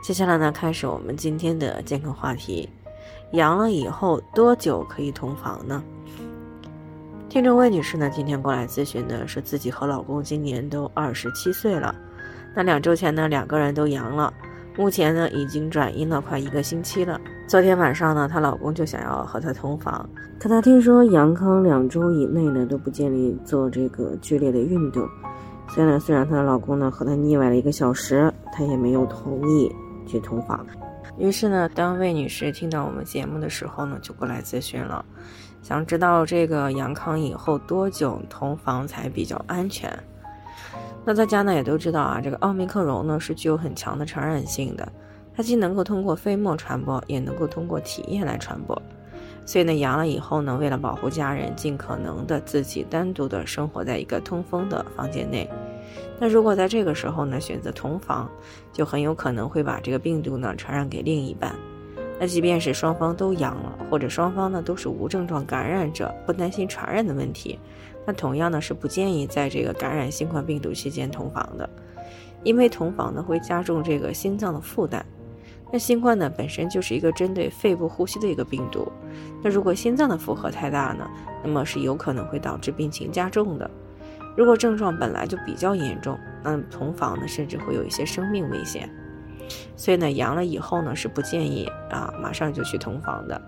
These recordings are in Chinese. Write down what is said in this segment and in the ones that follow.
接下来呢，开始我们今天的健康话题：阳了以后多久可以同房呢？听众魏女士呢，今天过来咨询的是自己和老公今年都二十七岁了，那两周前呢，两个人都阳了，目前呢已经转阴了快一个星期了。昨天晚上呢，她老公就想要和她同房，可她听说阳康两周以内呢都不建议做这个剧烈的运动，所以呢，虽然她的老公呢和她腻歪了一个小时，她也没有同意。去同房，于是呢，当魏女士听到我们节目的时候呢，就过来咨询了，想知道这个阳康以后多久同房才比较安全。那大家呢也都知道啊，这个奥密克戎呢是具有很强的传染性的，它既能够通过飞沫传播，也能够通过体液来传播。所以呢，阳了以后呢，为了保护家人，尽可能的自己单独的生活在一个通风的房间内。那如果在这个时候呢，选择同房，就很有可能会把这个病毒呢传染给另一半。那即便是双方都阳了，或者双方呢都是无症状感染者，不担心传染的问题，那同样呢是不建议在这个感染新冠病毒期间同房的，因为同房呢会加重这个心脏的负担。那新冠呢本身就是一个针对肺部呼吸的一个病毒，那如果心脏的负荷太大呢，那么是有可能会导致病情加重的。如果症状本来就比较严重，那同房呢甚至会有一些生命危险。所以呢阳了以后呢是不建议啊马上就去同房的。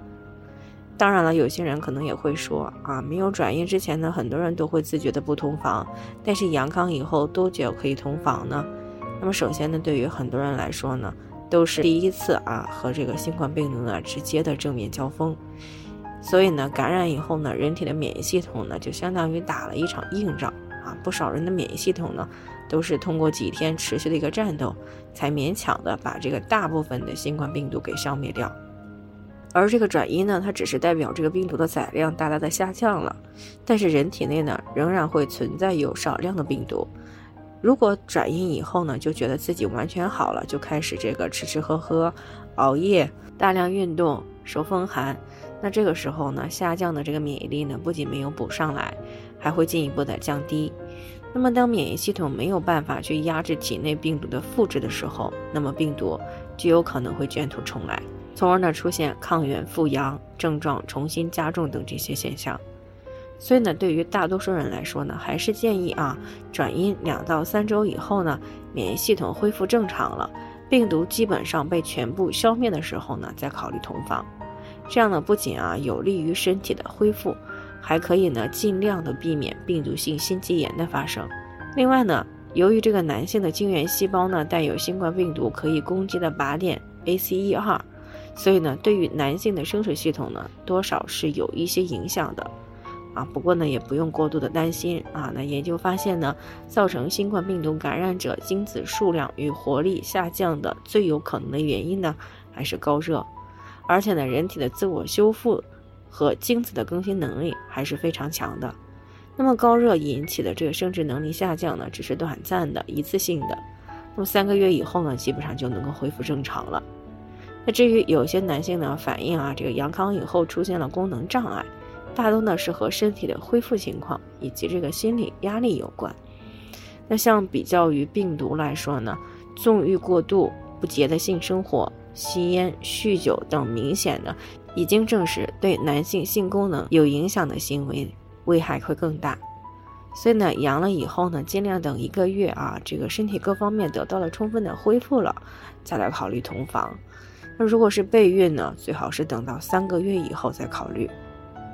当然了，有些人可能也会说啊没有转阴之前呢很多人都会自觉的不同房，但是阳康以后多久可以同房呢？那么首先呢对于很多人来说呢。都是第一次啊，和这个新冠病毒呢直接的正面交锋，所以呢，感染以后呢，人体的免疫系统呢就相当于打了一场硬仗啊。不少人的免疫系统呢都是通过几天持续的一个战斗，才勉强的把这个大部分的新冠病毒给消灭掉。而这个转阴呢，它只是代表这个病毒的载量大大的下降了，但是人体内呢仍然会存在有少量的病毒。如果转阴以后呢，就觉得自己完全好了，就开始这个吃吃喝喝、熬夜、大量运动、受风寒，那这个时候呢，下降的这个免疫力呢，不仅没有补上来，还会进一步的降低。那么当免疫系统没有办法去压制体内病毒的复制的时候，那么病毒就有可能会卷土重来，从而呢出现抗原复阳、症状重新加重等这些现象。所以呢，对于大多数人来说呢，还是建议啊，转阴两到三周以后呢，免疫系统恢复正常了，病毒基本上被全部消灭的时候呢，再考虑同房。这样呢，不仅啊有利于身体的恢复，还可以呢尽量的避免病毒性心肌炎的发生。另外呢，由于这个男性的精原细胞呢带有新冠病毒可以攻击的靶点 ACE2，所以呢，对于男性的生殖系统呢，多少是有一些影响的。啊，不过呢，也不用过度的担心啊。那研究发现呢，造成新冠病毒感染者精子数量与活力下降的最有可能的原因呢，还是高热。而且呢，人体的自我修复和精子的更新能力还是非常强的。那么高热引起的这个生殖能力下降呢，只是短暂的、一次性的。那么三个月以后呢，基本上就能够恢复正常了。那至于有些男性呢，反映啊，这个阳康以后出现了功能障碍。大多呢是和身体的恢复情况以及这个心理压力有关。那像比较于病毒来说呢，纵欲过度、不洁的性生活、吸烟、酗酒等明显的已经证实对男性性功能有影响的行为，危害会更大。所以呢，阳了以后呢，尽量等一个月啊，这个身体各方面得到了充分的恢复了，再来考虑同房。那如果是备孕呢，最好是等到三个月以后再考虑。